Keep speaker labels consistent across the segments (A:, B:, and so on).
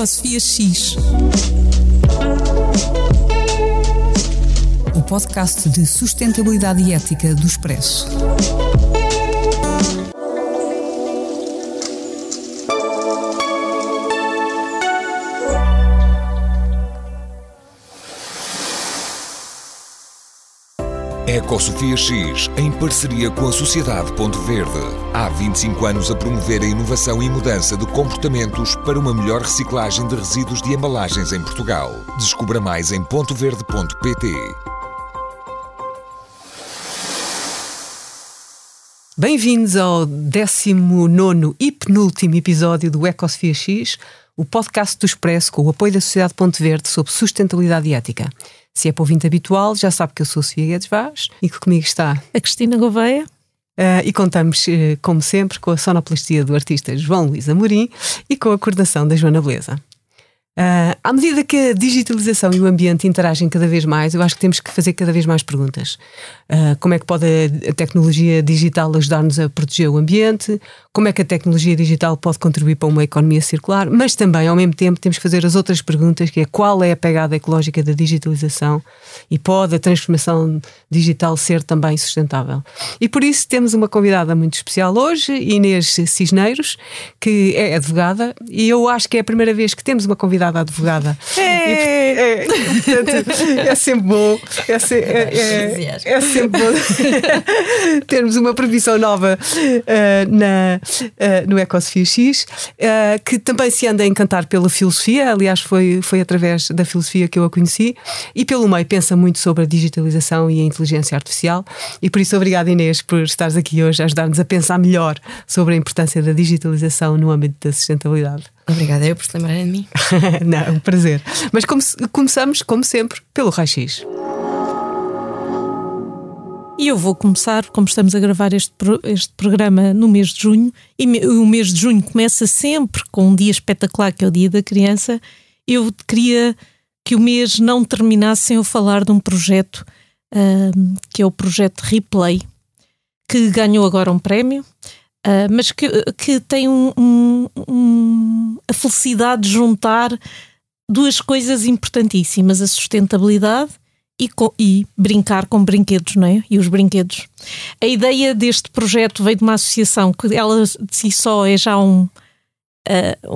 A: Ecosofia X. O podcast de sustentabilidade e ética do Expresso.
B: Ecosofia X, em parceria com a Sociedade Ponto Verde. Há 25 anos a promover a inovação e mudança de comportamentos para uma melhor reciclagem de resíduos de embalagens em Portugal. Descubra mais em pontoverde.pt.
A: Bem-vindos ao 19 e penúltimo episódio do Ecosofia X, o podcast do Expresso com o apoio da Sociedade Ponto Verde sobre sustentabilidade e ética. Se é para ouvinte habitual, já sabe que eu sou a Sofia Guedes Vaz e que comigo está
C: a Cristina Gouveia.
A: Uh, e contamos, uh, como sempre, com a sonoplastia do artista João Luís Amorim e com a coordenação da Joana Beleza. Uh, à medida que a digitalização e o ambiente interagem cada vez mais, eu acho que temos que fazer cada vez mais perguntas. Uh, como é que pode a, tecnologia digital ajudar-nos a proteger o ambiente? Como é que a tecnologia digital pode contribuir para uma economia circular? Mas também, ao mesmo tempo, temos que fazer as outras perguntas, que é qual é a pegada ecológica da digitalização e pode a transformação digital ser também sustentável? E por isso temos uma convidada muito especial hoje, Inês Cisneiros, que é advogada, e eu acho que é a primeira vez que temos uma convidada advogada advogada. É, é, portanto, é sempre bom. É, se, é, é, é sempre bom termos uma previsão nova uh, na, uh, no Ecosofia X, uh, que também se anda a encantar pela filosofia. Aliás, foi, foi através da filosofia que eu a conheci. E pelo meio pensa muito sobre a digitalização e a inteligência artificial. E por isso, obrigada, Inês, por estares aqui hoje a ajudar-nos a pensar melhor sobre a importância da digitalização no âmbito da sustentabilidade.
C: Obrigada eu por se lembrarem de mim.
A: Não, um prazer. Mas come começamos, como sempre, pelo raio-x.
C: E eu vou começar, como estamos a gravar este, este programa no mês de junho, e o mês de junho começa sempre com um dia espetacular, que é o Dia da Criança. Eu queria que o mês não terminasse sem eu falar de um projeto, uh, que é o projeto Replay, que ganhou agora um prémio. Uh, mas que, que tem um, um, um, a felicidade de juntar duas coisas importantíssimas: a sustentabilidade e, e, brincar com brinquedos, não é? E os brinquedos. A ideia deste projeto veio de uma associação que ela de si só é já um, uh,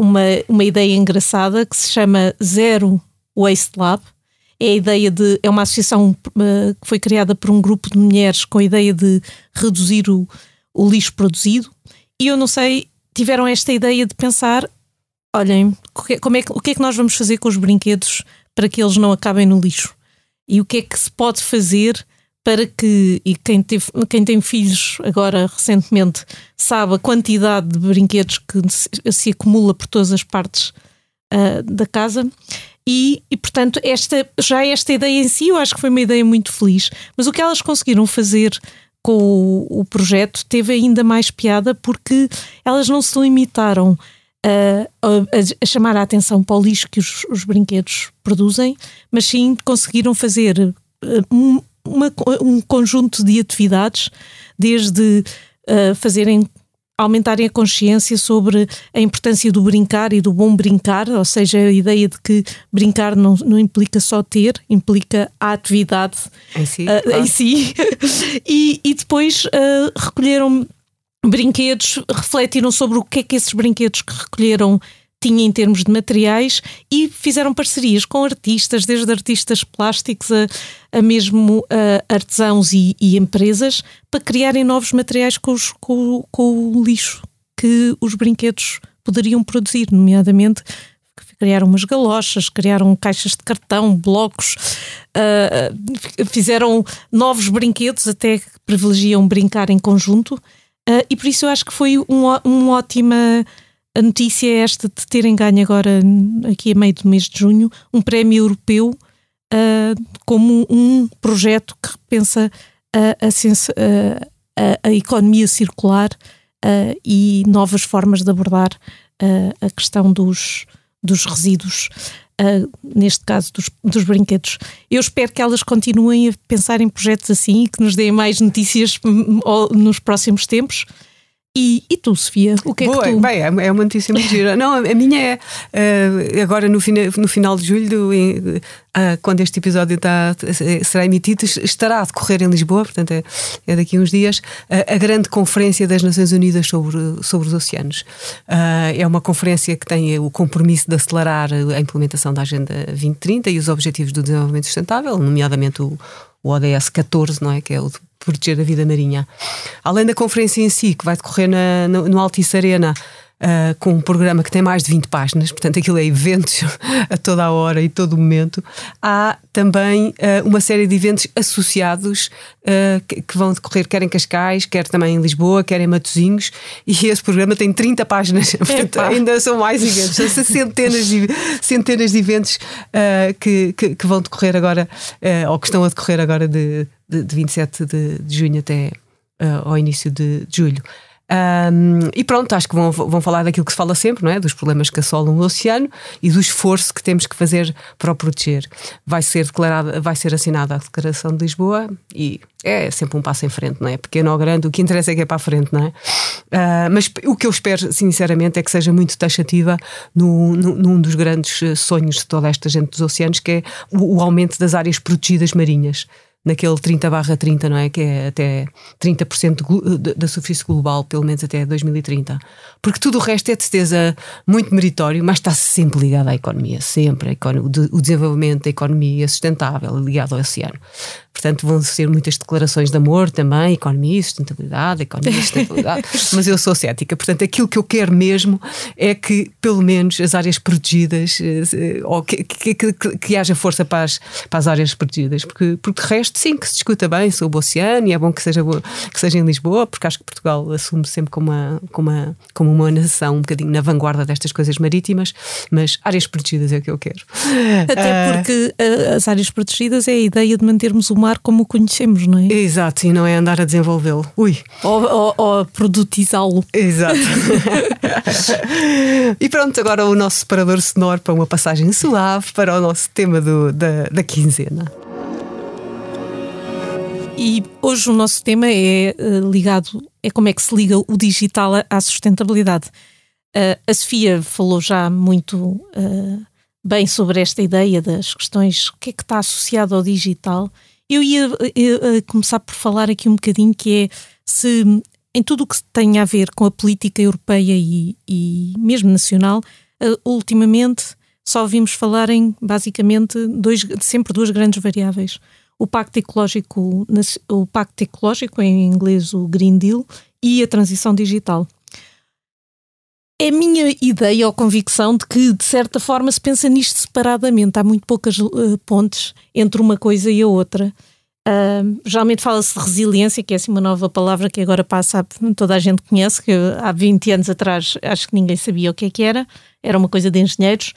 C: uma, uma ideia engraçada que se chama Zero Waste Lab. É a ideia de. É uma associação uh, que foi criada por um grupo de mulheres com a ideia de reduzir o o lixo produzido. E eu não sei, tiveram esta ideia de pensar: olhem, como é que, o que é que nós vamos fazer com os brinquedos para que eles não acabem no lixo? E o que é que se pode fazer para que, e quem, teve, quem tem filhos agora recentemente sabe a quantidade de brinquedos que se, se acumula por todas as partes uh, da casa. E, e, portanto, esta, já esta ideia em si eu acho que foi uma ideia muito feliz. Mas o que elas conseguiram fazer com o, o projeto teve ainda mais piada porque elas não se limitaram a, a, a, chamar a atenção para o lixo que os, os brinquedos produzem, mas sim conseguiram fazer eh, um, uma, um conjunto de atividades, desde uh, fazerem aumentarem a consciência sobre a importância do brincar e do bom brincar, ou seja, a ideia de que brincar não, não implica só ter, implica a atividade
A: em si. Uh, claro.
C: em si. e, e depois uh, recolheram brinquedos, refletiram sobre o que é que esses brinquedos que recolheram tinha em termos de materiais e fizeram parcerias com artistas, desde artistas plásticos a, a mesmo uh, artesãos e, e, empresas, para criarem novos materiais com, os, com, com o lixo que os brinquedos poderiam produzir, nomeadamente criaram umas galochas, criaram caixas de cartão, blocos, uh, fizeram novos brinquedos, até que privilegiam brincar em conjunto. Uh, e por isso eu acho que foi um, um ótima a notícia é esta de terem ganho agora, aqui a meio do mês de junho, um prémio europeu uh, como um projeto que repensa a, a, a, a economia circular uh, e novas formas de abordar uh, a questão dos, dos resíduos. Uh, neste caso dos, dos, brinquedos. Eu espero que elas continuem a pensar em projetos assim e que nos deem mais notícias hum, nos próximos tempos. E, e tu, Sofia? O que é
A: Boa,
C: que tu...
A: Bem, é, é uma notícia muito gira. Não, a minha é uh, agora no, fina, no final de julho, em, uh, quando este episódio está, será emitido, estará a decorrer em Lisboa, portanto é, é daqui a uns dias, uh, a grande conferência das Nações Unidas sobre, sobre os oceanos. é uma conferência que tem o compromisso de acelerar a implementação da Agenda 2030 e os Objetivos do Desenvolvimento Sustentável, nomeadamente o, o ODS 14, não é? Que é o proteger a vida marinha. Além da conferência em si, que vai decorrer na, no, no Altice Arena, Uh, com um programa que tem mais de 20 páginas, portanto aquilo é eventos a toda a hora e todo o momento. Há também uh, uma série de eventos associados uh, que, que, vão decorrer quer em Cascais, quer também em Lisboa, quer em Matosinhos, e esse programa tem 30 páginas, portanto ainda são mais eventos, são centenas de, centenas de eventos que, que, que, vão decorrer agora, ou que estão a decorrer agora de, de, de 27 de, de junho até ao início de, de julho. Um, e pronto, acho que vão, vão falar daquilo que se fala sempre, não é? Dos problemas que assolam o oceano e do esforço que temos que fazer para o proteger. Vai ser declarada, vai ser assinada a Declaração de Lisboa e é sempre um passo em frente, não é? Pequeno ou grande, o que interessa é que é para a frente, não é? Uh, mas o que eu espero, sinceramente, é que seja muito taxativa no, no, num dos grandes sonhos de toda esta gente dos oceanos, que é o, o aumento das áreas protegidas marinhas naquele 30 barra 30, não é? Que é até 30% da superfície global, pelo menos até 2030. Porque tudo o resto é de certeza muito meritório, mas está sempre ligado à economia, sempre. O desenvolvimento da economia sustentável ligado ao oceano. Portanto, vão ser muitas declarações de amor também, economia e sustentabilidade, economia e sustentabilidade. mas eu sou cética. Portanto, aquilo que eu quero mesmo é que, pelo menos, as áreas protegidas, eh, ou que, que, que, que haja força para as, para as áreas protegidas. Porque, porque de resto, sim, que se discuta bem sobre o oceano e é bom que seja, que seja em Lisboa, porque acho que Portugal assume sempre como uma, como uma, como uma nação um bocadinho na vanguarda destas coisas marítimas, mas áreas protegidas é o que eu quero.
C: Até uh, porque uh, as áreas protegidas é a ideia de mantermos o mar como o conhecemos, não é?
A: Exato, e não é andar a desenvolvê-lo. Ui!
C: Ou, ou, ou a produtizá-lo.
A: Exato. e pronto, agora o nosso separador sonoro para uma passagem suave para o nosso tema do, da, da quinzena.
C: E hoje o nosso tema é uh, ligado, é como é que se liga o digital à sustentabilidade. Uh, a Sofia falou já muito uh, bem sobre esta ideia das questões, o que é que está associado ao digital. Eu ia, ia começar por falar aqui um bocadinho que é se em tudo o que tem a ver com a política europeia e, e mesmo nacional, ultimamente só ouvimos falar em basicamente dois, sempre duas grandes variáveis o Pacto Ecológico, o Pacto Ecológico, em inglês o Green Deal, e a transição digital. É minha ideia ou convicção de que, de certa forma, se pensa nisto separadamente. Há muito poucas uh, pontes entre uma coisa e a outra. Uh, geralmente fala-se de resiliência, que é assim uma nova palavra que agora passa, toda a gente conhece, que há 20 anos atrás acho que ninguém sabia o que é que era, era uma coisa de engenheiros.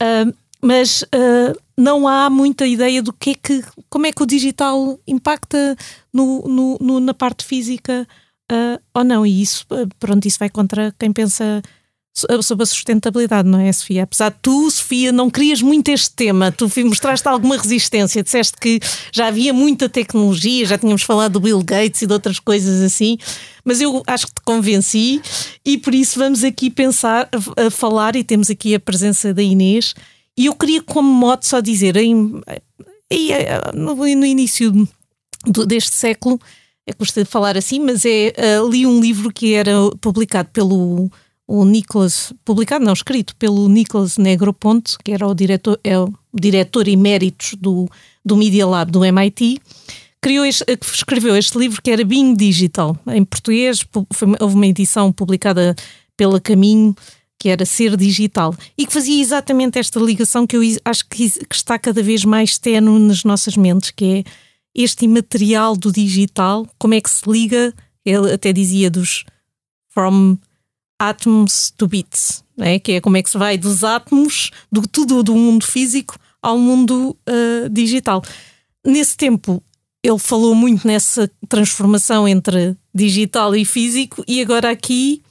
C: Uh, mas uh, não há muita ideia do que é que, como é que o digital impacta no, no, no na parte física uh, ou não. E isso, uh, pronto, isso vai contra quem pensa sobre a sustentabilidade, não é, Sofia? Apesar de tu, Sofia, não querias muito este tema, tu mostraste alguma resistência, disseste que já havia muita tecnologia, já tínhamos falado do Bill Gates e de outras coisas assim, mas eu acho que te convenci e por isso vamos aqui pensar, a falar, e temos aqui a presença da Inês, e eu queria, como modo, só dizer, em, em, no, início deste século, é custa de falar assim, mas é, uh, li um livro que era publicado pelo o Nicholas, publicado não, escrito pelo Nicholas Negroponte, que era o diretor, é o diretor eméritos do, do Media Lab do MIT, criou este, escreveu este livro que era Being Digital, em português, foi, houve uma edição publicada pela Caminho, que era ser digital, e que fazia exatamente esta ligação que eu acho que, que está cada vez mais tenue nas nossas mentes, que é este imaterial do digital, como é que se liga, ele até dizia dos from atoms to bits, é? que é como é que se vai dos átomos, do tudo do mundo físico ao mundo uh, digital. Nesse tempo, ele falou muito nessa transformação entre digital e físico, e agora aqui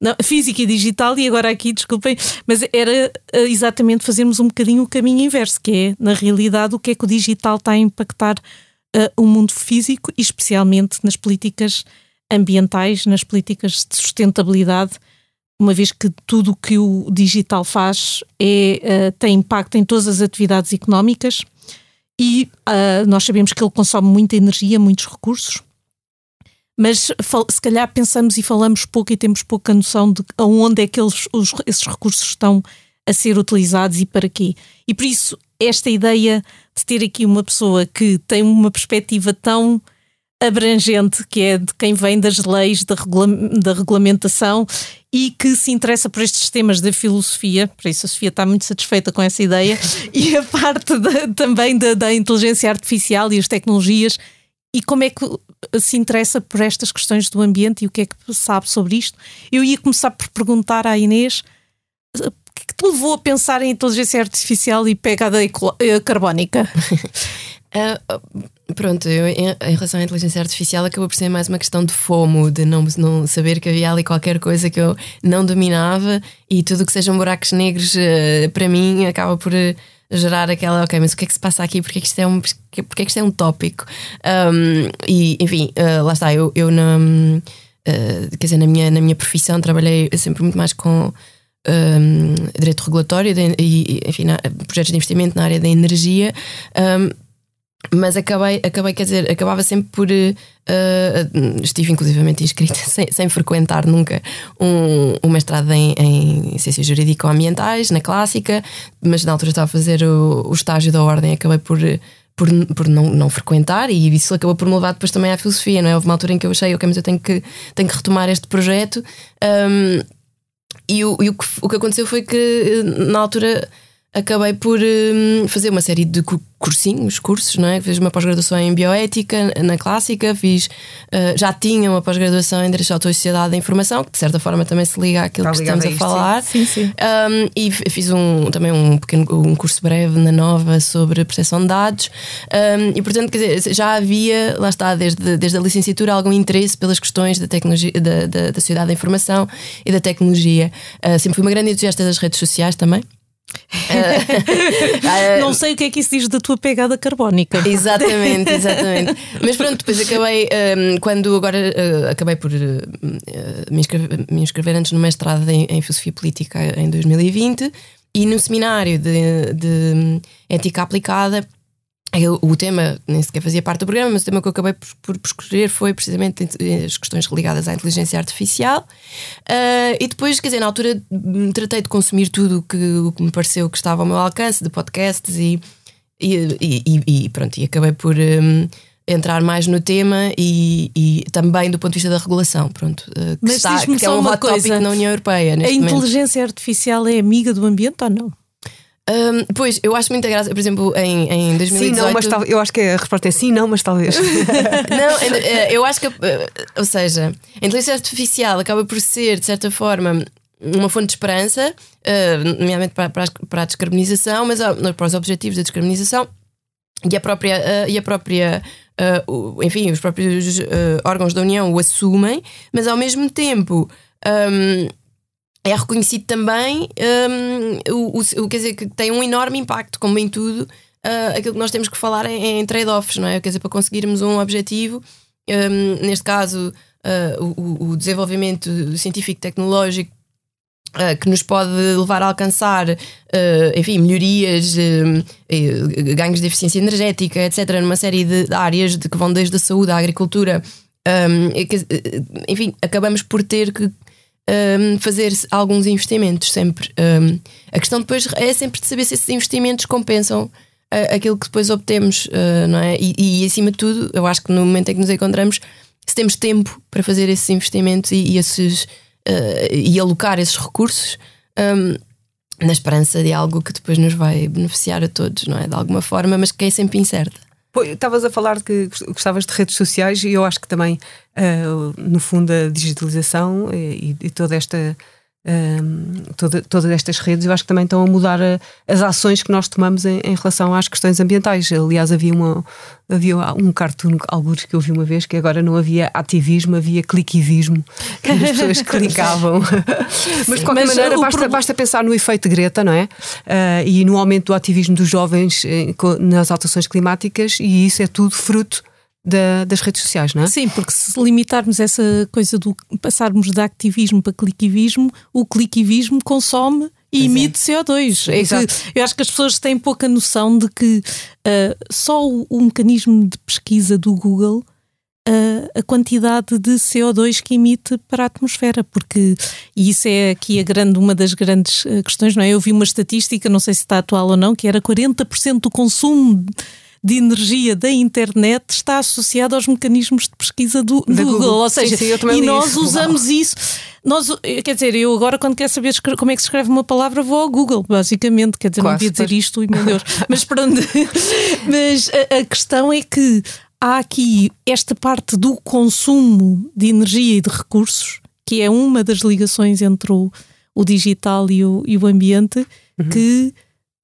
C: não, física e digital, e agora aqui, desculpem, mas era eh, exatamente fazermos um bocadinho o caminho inverso, que é, na realidade, o que é que o digital está a impactar uh, o mundo físico, e especialmente nas políticas ambientais nas políticas de sustentabilidade, uma vez que tudo o que o digital faz é, uh, tem impacto em todas as atividades económicas e uh, nós sabemos que ele consome muita energia, muitos recursos, mas se calhar pensamos e falamos pouco e temos pouca noção de aonde é que eles, os, esses recursos estão a ser utilizados e para quê. E por isso, esta ideia de ter aqui uma pessoa que tem uma perspectiva tão abrangente, que é de quem vem das leis, da, regula da regulamentação e que se interessa por estes temas da filosofia, por isso a Sofia está muito satisfeita com essa ideia, e a parte também da, da inteligência artificial e as tecnologias, e como é que se interessa por estas questões do ambiente e o que é que sabe sobre isto. Eu ia começar por perguntar à Inês o que, é que te levou a pensar em inteligência artificial e pegada eh, carbónica?
D: uh, Pronto, eu, em, em, relação à inteligência artificial, acabou por ser mais uma questão de fomo, de não, não saber que havia ali qualquer coisa que eu não dominava e tudo que sejam buracos negros, uh, para mim, acaba por uh, gerar aquela, ok, mas o que é que se passa aqui? Porque é que isto é um, porque é que isto é um tópico? Um, e, enfim, uh, lá está, eu, eu na, quer dizer, na minha, na minha profissão trabalhei sempre muito mais com. Um, direito regulatório de, e, enfim, na, projetos de investimento na área da energia. Um, mas acabei, acabei, quer dizer, acabava sempre por. Uh, estive inclusivamente inscrita sem, sem frequentar nunca um, um mestrado em, em ciências jurídico-ambientais, na clássica, mas na altura estava a fazer o, o estágio da ordem, acabei por. Por, por não, não frequentar, e isso acabou por me levar depois também à filosofia, não é? Houve uma altura em que eu achei, ok, mas eu tenho que, tenho que retomar este projeto. Um, e o, e o, que, o que aconteceu foi que, na altura, acabei por um, fazer uma série de cursinhos, cursos, não é? Fiz uma pós-graduação em bioética na clássica, fiz, uh, já tinha uma pós-graduação em Direito de Autor e Sociedade da Informação, que de certa forma também se liga àquilo Está que estamos a, a falar.
C: Sim, sim.
D: Um, e fiz um, também um pequeno um curso breve na Nova sobre proteção de dados. Um, e portanto, quer dizer, já havia, lá está, desde, desde a licenciatura, algum interesse pelas questões da tecnologia, da, da, da sociedade da informação e da tecnologia. Uh, sempre fui uma grande entusiasta das redes sociais também.
C: não sei o que é que isso diz da tua pegada carbónica.
D: Exatamente, exatamente. Mas pronto, depois acabei, um, quando agora uh, acabei por uh, me, inscrever, me, inscrever, antes no mestrado em, em, Filosofia Política em 2020 e no seminário de, de ética aplicada eu, o tema nem sequer fazia parte do programa, mas o tema que eu acabei por, por, por escolher foi precisamente as questões ligadas à inteligência artificial. Uh, e depois, quer dizer, na altura tratei de consumir tudo que, o que me pareceu que estava ao meu alcance, de podcasts e, e, e, e pronto, e acabei por um, entrar mais no tema e, e, também do ponto de vista da regulação. Pronto, uh, que,
C: mas
D: está, que é um hot coisa, na União Europeia.
C: a inteligência momento. artificial é amiga do ambiente ou não?
D: Um, pois, eu acho muita graça, por exemplo, em, em 2018.
A: Sim, não, mas tal, eu acho que a resposta é sim, não, mas talvez.
D: não, eh, eu acho que, eh, ou seja, a inteligência artificial acaba por ser, de certa forma, uma fonte de esperança, uh, nomeadamente para, para, para, a descarbonização, mas para os objetivos da descarbonização e a própria, e a própria enfim, os próprios órgãos da União o assumem, mas ao mesmo tempo. Um, é reconhecido também um, o, o, quer dizer, que tem um enorme impacto, como em tudo, uh, aquilo que nós temos que falar em, em trade-offs, não é? Quer dizer, para conseguirmos um objetivo, um, neste caso, uh, o, o, desenvolvimento científico-tecnológico. Uh, que nos pode levar a alcançar, enfim, melhorias, ganhos de eficiência energética, etc., numa série de, áreas de, que vão desde a saúde à agricultura. Um, enfim, acabamos por ter que um, fazer alguns investimentos sempre. Um, a questão depois é sempre de saber se esses investimentos compensam aquilo que depois obtemos, uh, não é? E, e, acima de tudo, eu acho que no momento em que nos encontramos, se temos tempo para fazer esses investimentos e, e esses, uh, e alocar esses recursos. Um, na esperança de algo que depois nos vai beneficiar a todos, não é? De alguma forma, mas que é sempre incerta.
A: Estavas a falar que gostavas de redes sociais e eu acho que também, uh, no fundo, a digitalização e, e toda esta toda, todas estas redes, eu acho que também estão a mudar a, as ações que nós tomamos em, em, relação às questões ambientais. Aliás, havia, uma, havia um cartoon, alguns que eu vi uma vez, que agora não havia ativismo, havia cliquivismo, que as pessoas clicavam. Mas de qualquer Mas maneira, basta, pro... basta pensar no efeito Greta, não é? Uh, e no aumento do ativismo dos jovens eh, nas alterações climáticas, e isso é tudo fruto da, das redes sociais, não é?
C: Sim, porque se limitarmos essa coisa do passarmos de activismo para cliquivismo, o cliquivismo consome e emite é. CO2. É eu acho que as pessoas têm pouca noção de que uh, só o, o, mecanismo de pesquisa do Google. Uh, a quantidade de CO2 que emite para a atmosfera, porque e isso é aqui a grande, uma das grandes uh, questões, não é? Eu vi uma estatística, não sei se está atual ou não, que era 40% do consumo de energia da internet está associado aos mecanismos de pesquisa do, do Google. Google. Ou seja, sim, sim, e nós isso. usamos isso. Nós, quer dizer, eu agora, quando quero saber como é que se escreve uma palavra, vou ao Google, basicamente. Quer dizer, Quase, não devia dizer isto, meu Deus. Mas pronto. Mas a, a questão é que há aqui esta parte do consumo de energia e de recursos, que é uma das ligações entre o, o digital e o, e o ambiente, uhum. que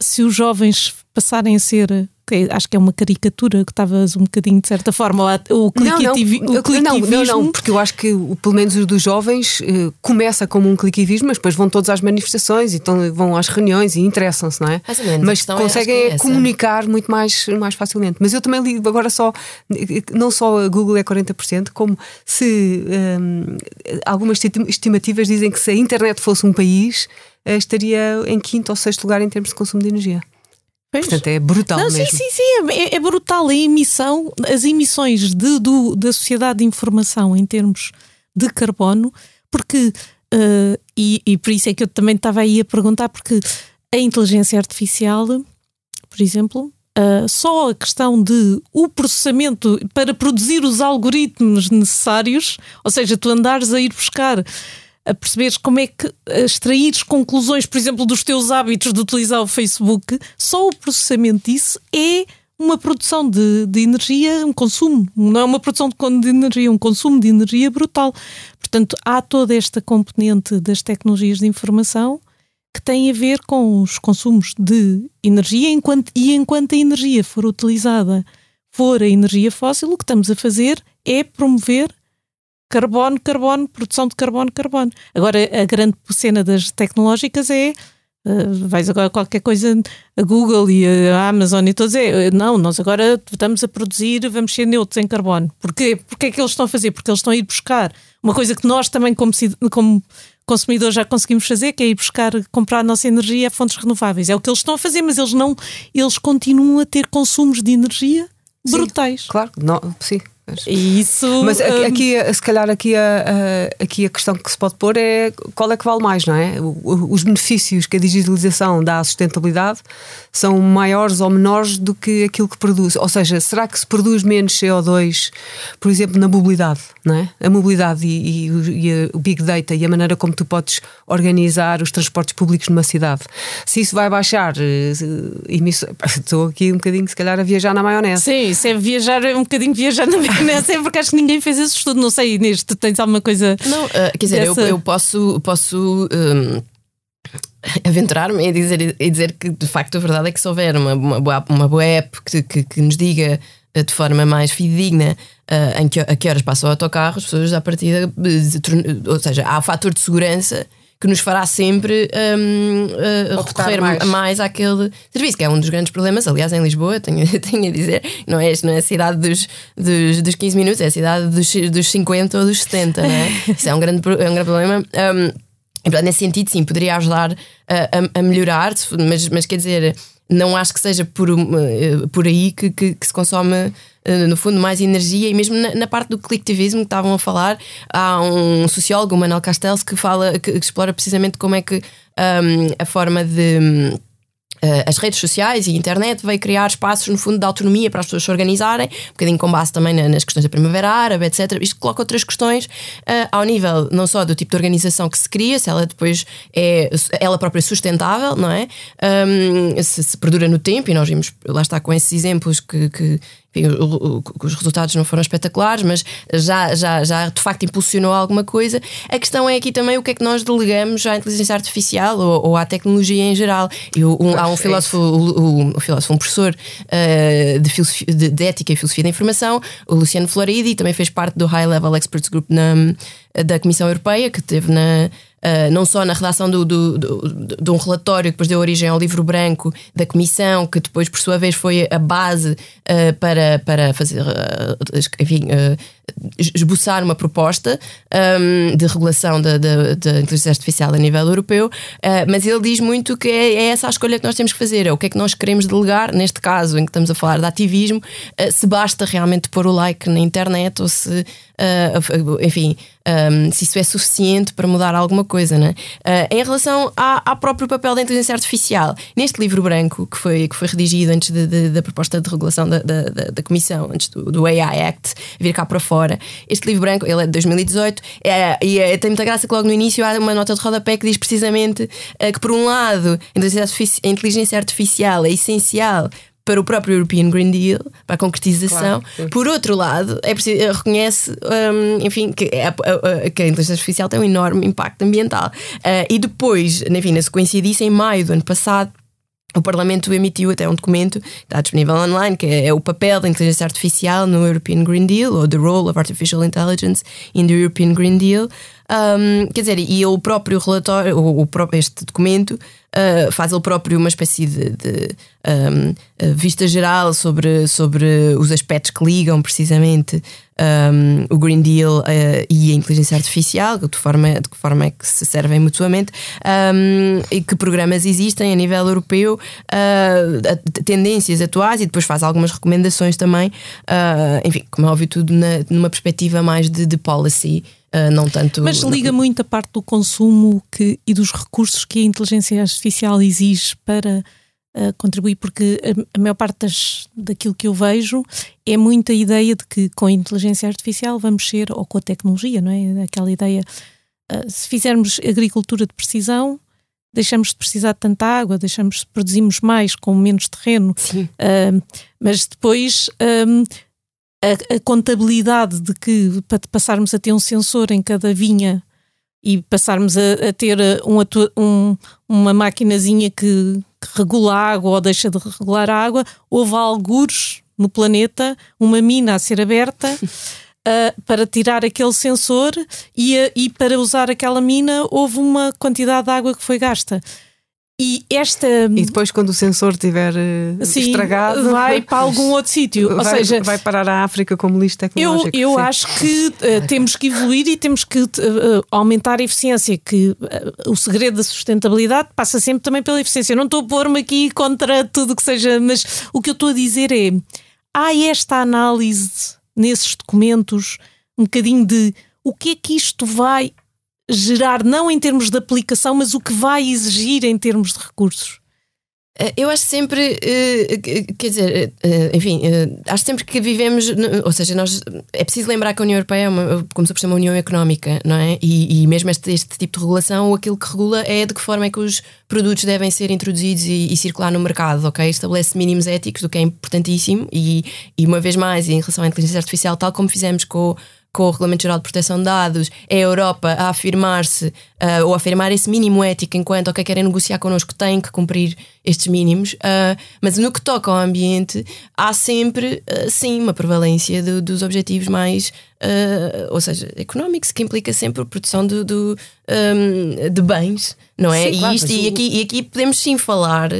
C: se os jovens passarem a ser acho que é uma caricatura que estavas um bocadinho, de certa forma, o cliquetivismo.
A: Não, não, não, não, porque eu acho que pelo menos os dos jovens eh, começa como um cliquetivismo, mas depois vão todos às manifestações e então vão às reuniões e interessam-se, não é? Mas é, conseguem é comunicar muito mais, mais facilmente. Mas eu também li agora só, não só a Google é 40%, como se um, algumas estimativas dizem que se a internet fosse um país, eh, estaria em quinto ou sexto lugar em termos de consumo de energia. Pois. Portanto, é brutal Não, mesmo.
C: Sim, sim, sim, é, é, brutal a emissão, as emissões de, do, da sociedade de informação em termos de carbono, porque, uh, e, e por isso é que eu também estava aí a perguntar, porque a inteligência artificial, por exemplo, Uh, só a questão de o processamento para produzir os algoritmos necessários, ou seja, tu andares a ir buscar a perceberes como é que extrair conclusões, por exemplo, dos teus hábitos de utilizar o Facebook, só o processamento disso é uma produção de, de energia, um consumo, não é uma produção de, de energia, um consumo de energia brutal. Portanto, há toda esta componente das tecnologias de informação que tem a ver com os consumos de energia enquanto, e enquanto a energia for utilizada for a energia fóssil, o que estamos a fazer é promover carbono, carbono, produção de carbono, carbono. Agora, a grande cena das tecnológicas é. Uh, vais agora qualquer coisa a Google e a Amazon e todos é não, nós agora estamos a produzir, vamos ser neutros em carbono. Porquê? Porquê é que eles estão a fazer? Porque eles estão a ir buscar uma coisa que nós também como, como consumidores já conseguimos fazer, que é ir buscar, comprar a nossa energia a fontes renováveis. É o que eles estão a fazer, mas eles não, eles continuam a ter consumos de energia brutais.
A: Sim, claro, não, sim,
C: isso.
A: Mas aqui, um... se calhar, aqui a, a, aqui a questão que se pode pôr é qual é que vale mais, não é? Os benefícios que a digitalização dá à sustentabilidade são maiores ou menores do que aquilo que produz. Ou seja, será que se produz menos CO2, por exemplo, na mobilidade, não é? A mobilidade e, e, e o Big Data e a maneira como tu podes organizar os transportes públicos numa cidade. Se isso vai baixar eh, Estou aqui um bocadinho, se calhar, a viajar na maionese.
C: Sim, isso é viajar, um bocadinho viajar na maionese sei porque acho que ninguém fez esse estudo. Não sei, Inês, tu tens alguma coisa.
D: Não, uh, quer dizer, eu, eu, posso. posso um, aventurar-me e dizer, e dizer que de facto a verdade é que se houver uma, uma, boa, uma boa app que, que, que nos diga uh, de forma mais fidedigna uh, em que, a que horas passa o autocarro, as pessoas à partida, ou seja, há o fator de segurança que nos fará sempre um, uh, recorrer mais. mais àquele serviço, que é um dos grandes problemas. Aliás, em Lisboa, tenho, tenho a dizer, não é, não é a cidade dos, dos, dos 15 minutos, é a cidade dos, dos 50 ou dos 70, não é? Isso é um grande, é um grande problema. Um, e, portanto, nesse sentido, sim, poderia ajudar a, a melhorar, mas, mas quer dizer, não acho que seja por, eh, por aí que, que, que se consome eh, no fundo, mais energia. E mesmo na, na, parte do coletivismo que estavam a falar, há um sociólogo, o Manuel Castells, que fala, que, que explora precisamente como é que um, a forma de Uh, as redes sociais e a internet veio criar espaços, no fundo, de autonomia para as pessoas se organizarem, um bocadinho com base também nas questões da Primavera Árabe, etc. Isto coloca outras questões uh, ao nível não só do tipo de organização que se cria, se ela depois é ela própria sustentável, não é? Um, se, se perdura no tempo, e nós vimos, lá está, com esses exemplos que, que enfim, os resultados não foram espetaculares, mas já, já, já de facto impulsionou alguma coisa. A questão é aqui também o que é que nós delegamos à inteligência artificial ou, ou à tecnologia em geral. E um, há um filósofo, um, um, filósofo, um professor uh, de, filosofia, de, de, ética e filosofia da informação, o Luciano Floridi, também fez parte do High Level Experts Group na, da Comissão Europeia, que teve na uh, não só na redação do, do, do, de um relatório que depois deu origem ao livro branco da Comissão, que depois, por sua vez, foi a base uh, para, para fazer, enfim, esboçar uma proposta um, de regulação da, inteligência artificial a nível europeu, mas ele diz muito que é, é, essa a escolha que nós temos que fazer, é o que é que nós queremos delegar, neste caso em que estamos a falar de ativismo, se basta realmente pôr o like na internet ou se uh, enfim, um, se isso é suficiente para mudar alguma coisa. Né? Uh, em relação à, ao próprio papel da inteligência artificial, neste livro branco que foi, que foi redigido antes de, de, da proposta de regulação da, da, da, Comissão, antes do, do, AI Act vir cá para fora, este livro branco, ele é de 2018, é, e é, tem muita graça que logo no início há uma nota de rodapé que diz precisamente uh, que, por um lado, a inteligência artificial é essencial para o próprio European Green Deal, para a concretização. Claro, Por outro lado, é preciso, eh, reconhece um, enfim, que a, a, a, que a, inteligência artificial tem um enorme impacto ambiental. Uh, e depois, enfim, na sequência disso, em maio do ano passado, o Parlamento emitiu até um documento, está disponível online, que é, é, o papel da inteligência artificial no European Green Deal, ou The Role of Artificial Intelligence in the European Green Deal. Um, quer dizer, e o próprio relatório, o, o este documento, uh, faz ele próprio uma espécie de, de um, vista geral sobre, sobre os aspectos que ligam precisamente um, o Green Deal uh, e a inteligência artificial, de que forma, de que forma é que se servem mutuamente, e que programas existem a nível europeu, uh, tendências atuais e depois faz algumas recomendações também, enfim, como é óbvio, tudo na, numa perspectiva mais de, de policy. Uh, não tanto.
C: Mas liga muito a parte do consumo que, e dos recursos que a inteligência artificial exige para uh, contribuir, porque a, a, maior parte das, daquilo que eu vejo é muita ideia de que com a inteligência artificial vamos ser, ou com a tecnologia, não é? Aquela ideia, uh, se fizermos agricultura de precisão, deixamos de precisar de tanta água, deixamos produzimos mais com menos terreno. mas depois. A, a, contabilidade de que para passarmos a ter um sensor em cada vinha e passarmos a, a ter uh, um, um, uma maquinazinha que, que, regula a água ou deixa de regular a água, houve algures no planeta uma mina a ser aberta uh, para tirar aquele sensor e, uh, e para usar aquela mina houve uma quantidade de água que foi gasta. E esta.
A: E depois, quando o sensor estiver uh, sim, estragado.
C: Vai para algum outro sítio. Ou seja,
A: vai parar a África como lixo tecnológico.
C: Eu, eu acho que uh, temos que evoluir e temos que uh, aumentar a eficiência. Que o segredo da sustentabilidade passa sempre também pela eficiência. Eu não estou a pôr-me aqui contra tudo que seja, mas o que eu estou a dizer é: há esta análise nesses documentos, um bocadinho de o que é que isto vai gerar, não em termos de aplicação, mas o que vai exigir em termos de recursos?
D: Eh, eu acho sempre, eh, quer dizer, eh, enfim, acho sempre que vivemos, ou seja, nós é preciso lembrar que a União Europeia é uma, como se chama, uma união económica, não é? E, e mesmo este, este, tipo de regulação, aquilo que regula é de que forma é que os produtos devem ser introduzidos e, e circular no mercado, ok? Estabelece mínimos éticos, do que é importantíssimo, e, e uma vez mais, em relação à inteligência artificial, tal como fizemos com com o Regulamento Geral de Proteção de Dados, é a Europa a afirmar-se uh, ou afirmar esse mínimo ético enquanto ok, querem negociar connosco têm que cumprir estes mínimos, uh, mas no que toca ao ambiente há sempre uh, sim uma prevalência do, dos objetivos mais, ou seja, económicos, que implica sempre a produção do, do um, de bens, não é? Sim, claro, e, isto, e, aqui, e aqui podemos sim falar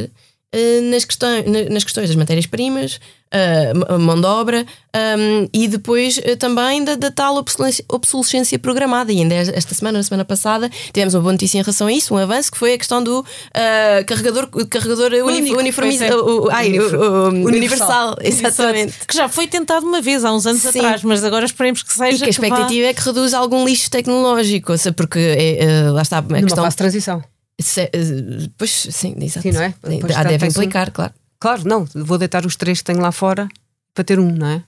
D: nas, questões, nas questões das matérias-primas, uh, mão de obra um, e depois uh, também da, da, tal obsolescência programada. E ainda esta semana, na semana passada, tivemos uma boa notícia em relação a isso, um avanço que foi a questão do uh, carregador, carregador Único, uniformizado, ai, universal. universal. exatamente.
C: Que já foi tentado uma vvez há uns anos Sim. atrás, mas agora esperemos que seja.
D: E que a expectativa
C: vá...
D: é que reduz algum lixo tecnológico, porque é, lá está a
A: Numa questão. fase de transição.
D: Se, pois sim, exato.
A: Sim, não é?
D: Sim, deve implicar, claro.
A: Claro, não, vou deitar os três que tenho lá fora para ter um, não é?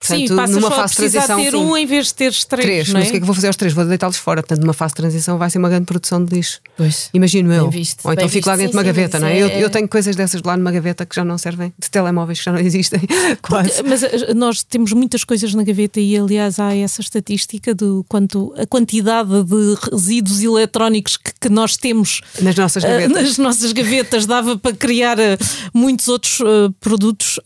C: Portanto, sim, passas numa fase de transição. ter um em vez de teres três. Três,
A: não
C: é?
A: mas o que é que vou fazer aos três? Vou deitá-los fora. Portanto, numa fase de transição vai ser uma grande produção de lixo.
D: Pois.
A: Imagino eu.
D: Visto,
A: Ou então fico lá dentro de uma gaveta, não é? é? Eu, eu, tenho coisas dessas lá numa gaveta que já não servem, de telemóveis que já não existem. Quase.
C: Porque, mas eh, nós temos muitas coisas na gaveta e, aliás, há essa estatística do quanto a quantidade de resíduos eletrónicos que, que nós temos
A: nas nossas eh, gavetas.
C: Uh, nas nossas gavetas dava para criar uh, muitos outros uh, produtos.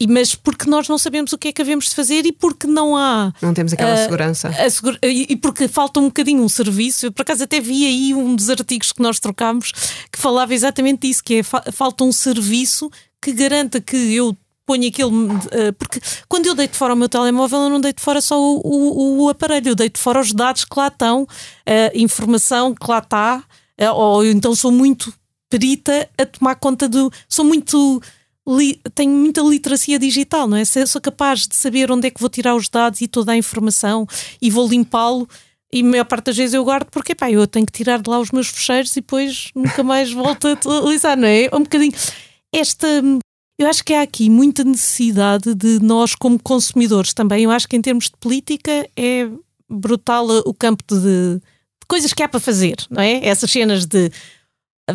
C: E, mas porque nós não sabemos o que é que havemos de fazer e porque não há.
A: Não temos aquela uh, segurança.
C: Segura, e, e, porque falta um bocadinho um serviço. Eu, por acaso, até vi aí um dos artigos que nós trocámos que falava exatamente disso: que é fa falta um serviço que garanta que eu ponho aquele. Uh, porque quando eu deito fora o meu telemóvel, eu não deito fora só o, o, o aparelho, eu deito fora os dados que lá estão, a uh, informação que lá está, uh, ou então sou muito perita a tomar conta do. Sou muito li, tenho muita literacia digital, não é? Se sou capaz de saber onde é que vou tirar os dados e toda a informação e vou limpá-lo. E a maior parte das vezes eu guardo porque pá, eu tenho que tirar de lá os meus fecheiros e depois nunca mais volto a utilizar, não é? Um bocadinho. Esta. Eu acho que há aqui muita necessidade de nós, como consumidores também. Eu acho que em termos de política é brutal o campo de, de coisas que há para fazer, não é? Essas cenas de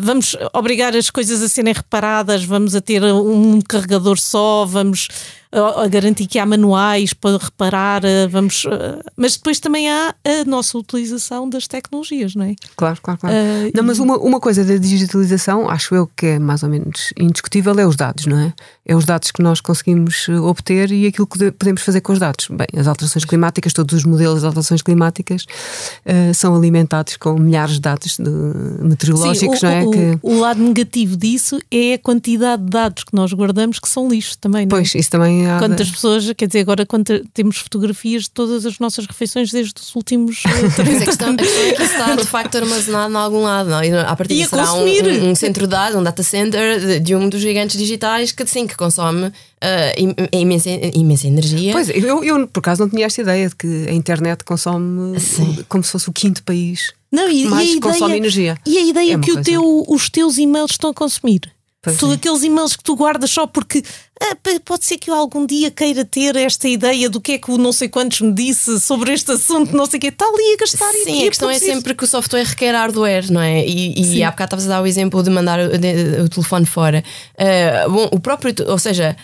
C: vamos obrigar as coisas a serem reparadas, vamos a ter um carregador só, vamos a garantir que há manuais para reparar, eh, vamos, eh, mas depois também há a nossa utilização das tecnologias, não é?
A: Claro, claro, claro. Uh, não, mas uma, uma coisa da digitalização, acho eu que é mais ou menos indiscutível, é os dados, não é? É os dados que nós conseguimos obter e aquilo que podemos fazer com os dados. Bem, as alterações climáticas, todos os modelos de alterações climáticas uh, são alimentados com milhares de dados de, meteorológicos,
C: Sim,
A: o, não é?
C: O,
A: que...
C: o lado negativo disso é a quantidade de dados que nós guardamos que são lixo também, não
A: é? Pois, isso também
C: Quantas pessoas, quer dizer, agora quando temos fotografias de todas as nossas refeições desde os últimos.
D: Mas a questão, a questão é que está de facto armazenado em algum lado, não? E a partir disso será um, um, centro de dados, um data center de, de, um dos gigantes digitais que sim, que consome uh, imensa, imensa energia.
A: Pois, eu, eu por acaso não tinha esta ideia de que a internet consome sim. como se fosse o quinto país. Não, e, mais e consome energia.
C: E a ideia é que o teu, os teus e-mails estão a consumir. Pois Tudo é. aqueles e-mails que tu guardas só porque pode ser que eu algum dia queira ter esta ideia do que é que o não sei quantos me disse sobre este assunto, não sei o que, está ali a gastar
D: Sim, a questão é sempre que o software requer hardware, não é? E, e há bocado estavas a dar o exemplo de mandar o, de, o telefone fora. Uh, bom, o próprio, ou seja,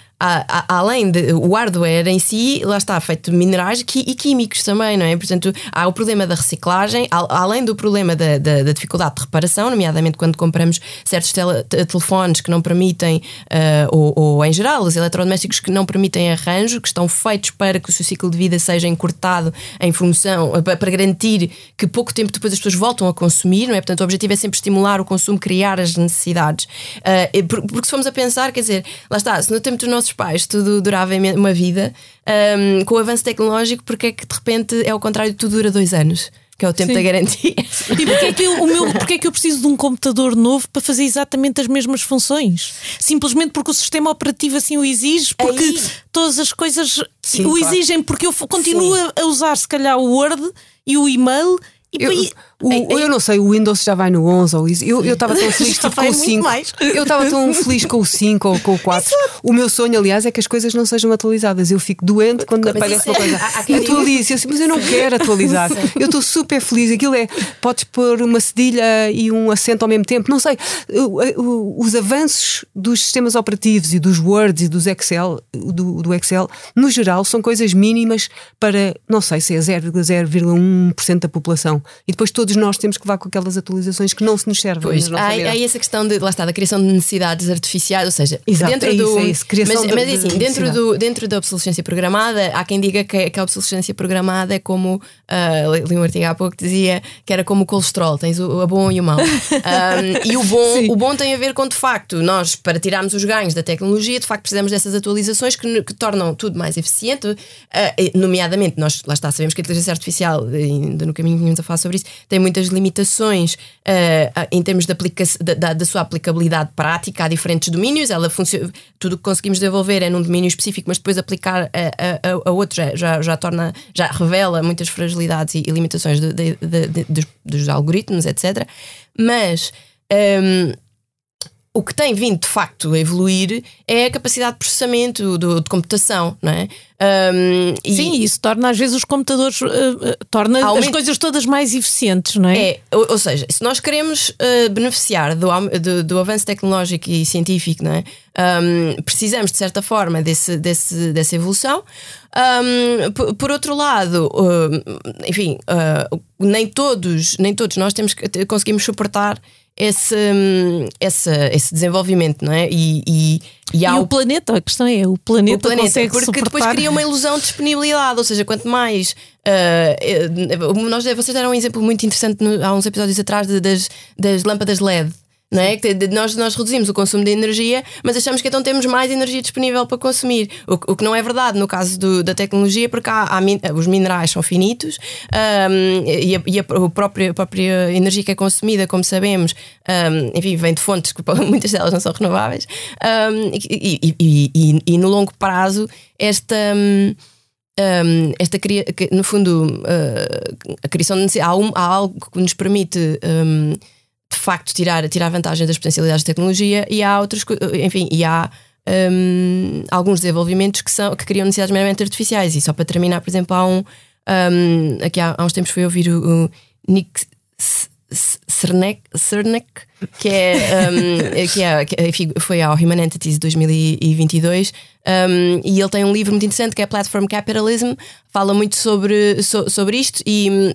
D: além de o hardware em si, lá está feito de minerais e químicos também, não é? Portanto, há o problema da reciclagem, além do problema da, da, da dificuldade de reparação, nomeadamente quando compramos certos tele, telefones que não permitem, uh, ou, ou, em geral, os eletrodomésticos que não permitem arranjo, que estão feitos para que o seu ciclo de vida seja encurtado em função, uh, para garantir que pouco tempo depois as pessoas voltam a consumir, não é? Portanto, o objetivo é sempre estimular o consumo, criar as necessidades. Uh, porque se formos a pensar, quer dizer, lá está, se no tempo dos nossos pais tudo durava uma vida, um, com o avanço tecnológico, porque é que de repente é o contrário, tudo dura dois anos? Que é o tempo Sim. da garantia.
C: E porquê é, que eu, o meu, porquê é que eu preciso de um computador novo para fazer exatamente as mesmas funções? Simplesmente porque o sistema operativo assim o exige, porque Aí... todas as coisas Sim, o claro. exigem, porque eu continuo Sim. a usar se calhar o Word e o e-mail e
A: eu, o, é, é, eu não sei, o Windows já vai no 11 ou isso. Eu estava tão feliz tipo, com o 5. Mais. Eu estava tão feliz com o 5 ou com o 4. Exato. O meu sonho, aliás, é que as coisas não sejam atualizadas. Eu fico doente quando mas aparece uma é- coisa. Atualize. Eu assim, mas eu não quero atualizar. eu estou super feliz. Aquilo é. Podes pôr uma cedilha e um acento ao mesmo tempo. Não sei. Os avanços dos sistemas operativos e dos Words e dos Excel, do, do Excel, no geral, são coisas mínimas para, não sei se é 0,1% da população. E depois todos nós temos que levar com aquelas atualizações que não se nos servem.
D: Pois, há, há essa questão de, lá está, da criação de necessidades artificiais, ou seja,
A: Exato,
D: dentro
A: é
D: do.
A: Isso, é isso, criação
D: mas, mas assim, dentro, do, dentro da obsolescência programada, há quem diga que, que a obsolescência programada é como. Uh, li um artigo há pouco que dizia que era como o colesterol, tens o, o bom e o mau. Um, e o bom, o bom tem a ver com, de facto, nós, para tirarmos os ganhos da tecnologia, de facto precisamos dessas atualizações que, que tornam tudo mais eficiente, uh, nomeadamente, nós, lá está, sabemos que a inteligência artificial, ainda no caminho que a falar sobre isso, tem muitas limitações uh, em termos de aplica da, da, sua aplicabilidade prática a diferentes domínios. Ela tudo que conseguimos desenvolver é num domínio específico, mas depois aplicar a, a, a outro já, já, já, torna, já revela muitas fragilidades e, e limitações de, de, de, dos, dos, algoritmos, etc. Mas um, ehm, o que tem vindo de facto a evoluir é a capacidade de processamento do, de computação, não é?
C: Um, Sim, e... isso torna às vezes os computadores, uh, uh, torna Aumenta... as coisas todas mais eficientes, não é?
D: É, ou, ou seja, se nós queremos uh, beneficiar do, do, do, avanço tecnológico e científico, não é? Um, precisamos de certa forma desse, desse, dessa evolução. Um, por, por, outro lado, enfim, nem todos, nem todos nós temos conseguimos suportar esse, hum, esse, esse desenvolvimento, não é? E, e,
C: e, há e o, o, planeta, a questão é, o planeta, o planeta consegue
D: Porque
C: suportar...
D: depois cria uma ilusão de disponibilidade, ou seja, quanto mais. Uh, nós, vocês deram um exemplo muito interessante no, há uns episódios atrás de, das, das lâmpadas LED não é? Nós, nós reduzimos o consumo de energia, mas achamos que então temos mais energia disponível para consumir. O, o que não é verdade no caso do, da tecnologia, porque há, há, os minerais são finitos um, e, a, e a, a, própria, a, própria, energia que é consumida, como sabemos, um, enfim, vem de fontes que muitas delas não são renováveis. Um, e, e, e, no longo prazo, esta. Esta no fundo, uh, a criação de há, algo que nos permite de facto tirar, tirar vantagem das potencialidades de tecnologia e há outros, enfim, e há um, alguns desenvolvimentos que, são, que criam necessidades meramente artificiais. E só para terminar, por exemplo, há um. um aqui há, há uns tempos foi ouvir o, o Nick Cernek que, é, um, que, é, que enfim, foi ao Human Entities 2022 um, e ele tem um livro muito interessante que é Platform Capitalism, fala muito sobre, so, sobre isto e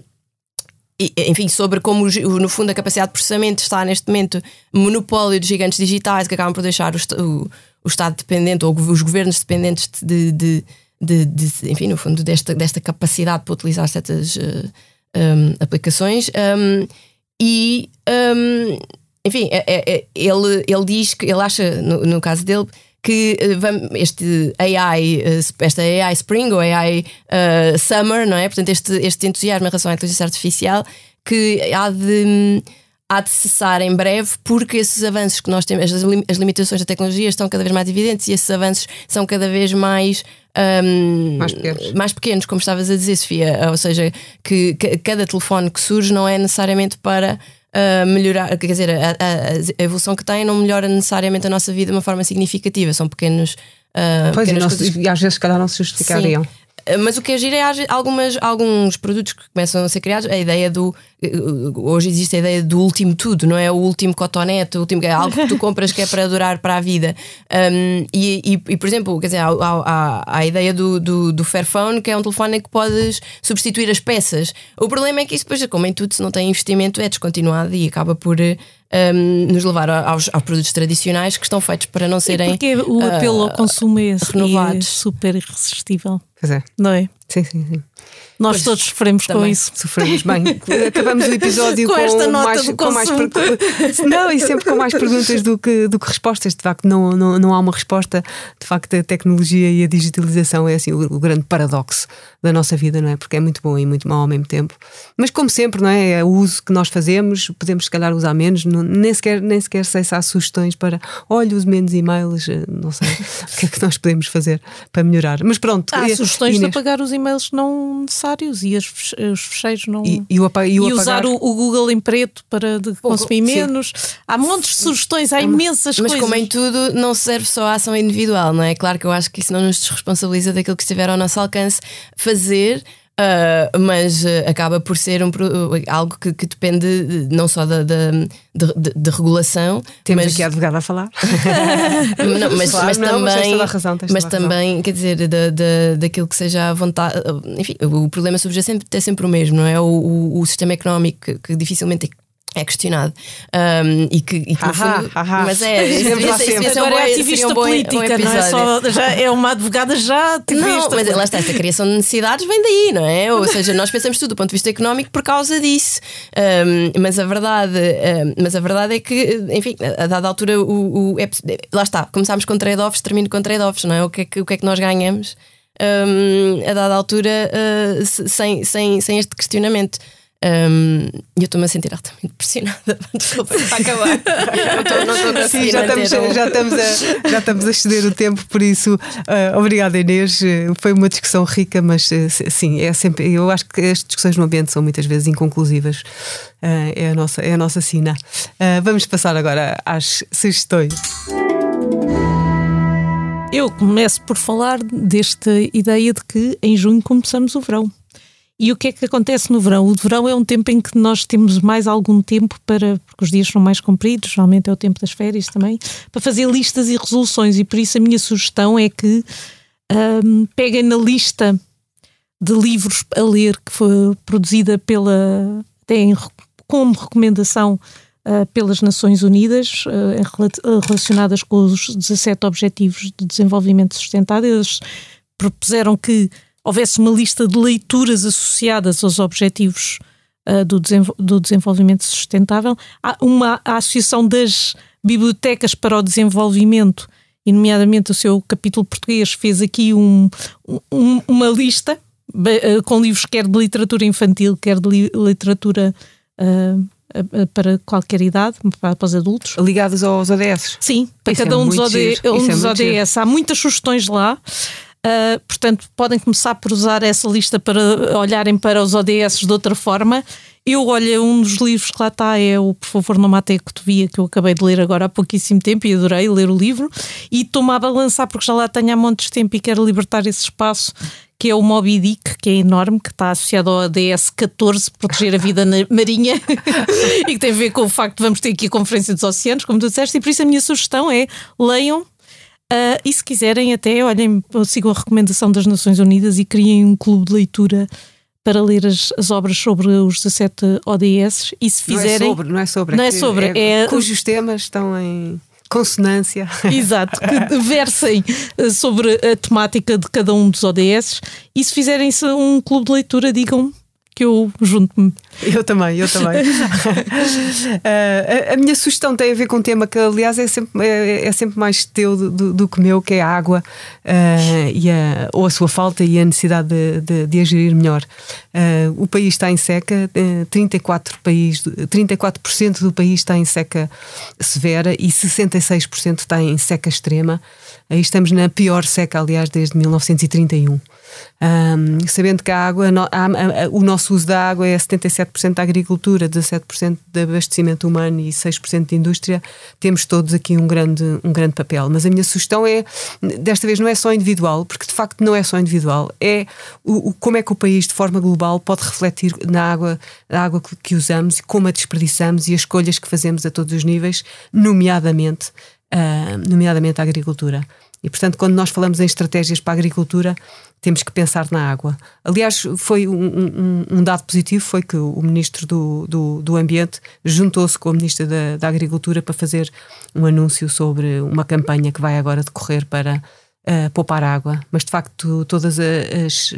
D: enfim, sobre como, no fundo, a capacidade de processamento está neste momento monopólio de gigantes digitais que acabam por deixar o, o, o Estado dependente ou os governos dependentes de, de, de, de, enfim, no fundo, desta, desta capacidade para utilizar certas uh, um, aplicações. Um, e, um, enfim, é, é, é, ele, ele diz que ele acha, no, no caso dele, que uh, este AI, uh, esta AI Spring ou AI uh, Summer, não é? Portanto, este, este entusiasmo em relação à inteligência artificial que há de, há de cessar em breve, porque esses avanços que nós temos, as, limitações da tecnologia estão cada vez mais evidentes e esses avanços são cada vez mais.
A: Um, mais, pequenos.
D: mais pequenos, como estavas a dizer, Sofia. Ou seja, que cada telefone que surge não é necessariamente para uh, melhorar, quer dizer, a, a, a, evolução que tem não melhora necessariamente a nossa vida de uma forma significativa, são pequenos. Uh,
A: pois, e, não, e às vezes, se calhar, não se justificariam.
D: Sim. Mas o que é giro é algumas, alguns produtos que começam a ser criados, a ideia do. Hoje existe a ideia do último tudo, não é? O último cotonete, o último, é algo que tu compras que é para durar para a vida. Um, e, e, e, por exemplo, quer dizer, há, há, há a ideia do, do, do, Fairphone, que é um telefone em que podes substituir as peças. O problema é que isso, depois, como em tudo, se não tem investimento, é descontinuado e acaba por um, nos levar aos, aos, produtos tradicionais que estão feitos para não serem.
C: E porque o apelo uh, ao consumo é renovados. super irresistível.
A: Pois é.
C: Não é?
A: Sim, sim, sim.
C: Nós pois, todos sofremos também. com isso.
A: Sofremos bem. Acabamos o episódio
C: com,
A: com,
C: esta nota
A: mais,
C: com
A: mais Não, e sempre com mais perguntas do que, do que respostas. De facto, não, não, não há uma resposta. De facto, a tecnologia e a digitalização é assim o, o, grande paradoxo da nossa vida, não é? Porque é muito bom e muito mau ao mesmo tempo. Mas como sempre, não é? É o uso que nós fazemos, podemos se calhar usar menos, não, nem, sequer, nem sequer sei se há sugestões para olha, use menos e-mails, eh, não sei o que é que nós podemos fazer para melhorar. Mas pronto.
C: Há sugestões Inês. de apagar os e-mails não necessários e as, os fecheiros não.
A: E, e, o, e,
C: e usar o, o, Google em preto para consumir menos. Sim. Há montes de sugestões, há imensas
D: Mas
C: coisas.
D: Mas como em tudo, não serve só a ação individual, não é? Claro que eu acho que isso não nos desresponsabiliza daquilo que estiver ao nosso alcance fazer. Uh, mas uh, acaba por ser um, algo que, que, depende não só da, da de, de, de, regulação.
A: Temos mas... aqui a advogada a falar.
D: não, mas, claro, mas não, também, mas, razão, mas também quer dizer, da, da, daquilo que seja a vontade. Enfim, o problema subjacente é sempre o mesmo, não é? O, o, o sistema económico que, que dificilmente é questionado um, e que, e que
A: ahá,
D: fundo,
A: ahá.
D: mas é isso,
C: isso, Agora é ativista um política, não é só já é uma advogada já ativista.
D: Não, mas lá está, esta criação de necessidades vem daí, não é? Ou seja, nós pensamos tudo do ponto de vista económico por causa disso. Um, mas a verdade, um, mas a verdade é que, enfim, a dada altura o, o é, lá está, começámos com trade-offs, termino com trade-offs, não é? O que é que, o que, é que nós ganhamos? a dada altura uh, sem, sem, sem este questionamento. Um, e eu estou-me a sentir altamente pressionada. Desculpa, para acabar. não estou, não
A: Sim, já estamos, um... já, estamos a, já estamos a exceder o tempo, por isso, uh, obrigada Inês. Foi uma discussão rica, mas uh, sim, é sempre. Eu acho que as discussões no ambiente são muitas vezes inconclusivas. Uh, é, a nossa, é a nossa sina. vamos passar agora às sugestões.
C: Eu começo por falar desta ideia de que em junho começamos o verão. E o que é que acontece no verão? O verão é um tempo em que nós temos mais algum tempo para, porque os dias são mais compridos, geralmente é o tempo das férias também, para fazer listas e resoluções. E por isso a minha sugestão é que um, peguem na lista de livros a ler que foi produzida pela. Tem como recomendação uh, pelas Nações Unidas uh, relacionadas com os 17 Objetivos de Desenvolvimento Sustentável. Eles propuseram que houvesse uma lista de leituras associadas aos Objetivos uh, do, do, Desenvolvimento Sustentável. Há uma a Associação das Bibliotecas para o Desenvolvimento, e nomeadamente o seu capítulo português, fez aqui um, um, uma lista com livros quer de literatura infantil, quer de li literatura uh, para qualquer idade, para, para os adultos.
A: Ligados aos ODS?
C: Sim, para Isso cada é um dos, OD, um dos é ODS. Há muitas sugestões lá. Uh, portanto, podem começar por usar essa lista para olharem para os ODS de outra forma. Eu, olha, um dos livros que lá está é o Por favor, não mate a cotovia, que eu acabei de ler agora há pouquíssimo tempo e adorei ler o livro. E estou-me a balançar porque já lá tenho há montes de tempo e quero libertar esse espaço que é o Moby Dick, que é enorme, que está associado ao ADS 14, proteger a vida na marinha, e que tem a ver com o facto de vamos ter aqui a Conferência dos Oceanos, como tu disseste, e por isso a minha sugestão é leiam. Uh, e se quiserem, até olhem, sigam a recomendação das Nações Unidas e criem um clube de leitura para ler as, as, obras sobre os 17 ODS e se fizerem.
A: Não é sobre, não é sobre.
C: Não é, sobre, é,
A: é cujos temas estão em consonância.
C: Exato, que versem eh, sobre a temática de cada um dos ODS e se fizerem um clube de leitura, digam que eu junto-me.
A: Eu também, eu também. uh, a, a, minha sugestão tem a ver com um tema que, aliás, é sempre, é, é sempre mais teu do, do, que meu, que é a água, uh, e a, ou a sua falta e a necessidade de, de, de agir melhor. Uh, o país está em seca, 34%, país, 34 do país está em seca severa e 66% está em seca extrema. Aí estamos na pior seca, aliás, desde 1931. Um, sabendo que a água, a, a, o nosso uso da água é 77% da agricultura, 17% de abastecimento humano e 6% de indústria, temos todos aqui um grande, um grande papel. Mas a minha sugestão é, desta vez, não é só individual, porque de facto não é só individual, é o, o como é que o país, de forma global, pode refletir na água, na água que, que usamos, como a desperdiçamos e as escolhas que fazemos a todos os níveis, nomeadamente, uh, nomeadamente a agricultura. E, portanto, quando nós falamos em estratégias para a agricultura, temos que pensar na água. Aliás, foi um, um, um dado positivo foi que o Ministro do, do, do Ambiente juntou-se com a Ministra da, da, Agricultura para fazer um anúncio sobre uma campanha que vai agora decorrer para uh, poupar água. Mas, de facto, todas as, uh,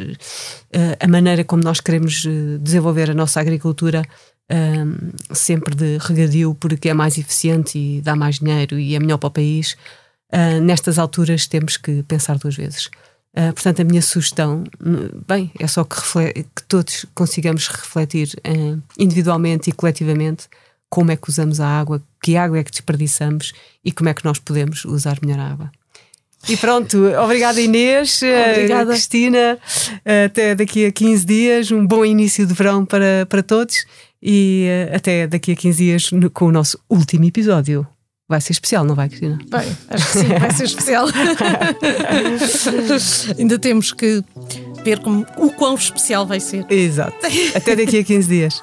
A: a maneira como nós queremos eh, desenvolver a nossa agricultura um, sempre de regadio, porque é mais eficiente e dá mais dinheiro e é melhor para o país, uh, nestas alturas temos que pensar duas vezes. Uh, portanto, a minha sugestão, bem, é só que, que todos consigamos refletir uh, individualmente e coletivamente como é que usamos a água, que água é que desperdiçamos e como é que nós podemos usar melhor a água. E pronto, obrigada Inês,
C: eh, obrigada.
A: Cristina, até daqui a 15 dias, um bom início de verão para, para todos e até daqui a 15 dias com o nosso último episódio. Vai ser especial, não vai, Cristina?
C: Vai, acho que sim, vai ser especial. Ainda temos que ver como, o quão especial vai ser.
A: Exato. Até daqui a 15 dias.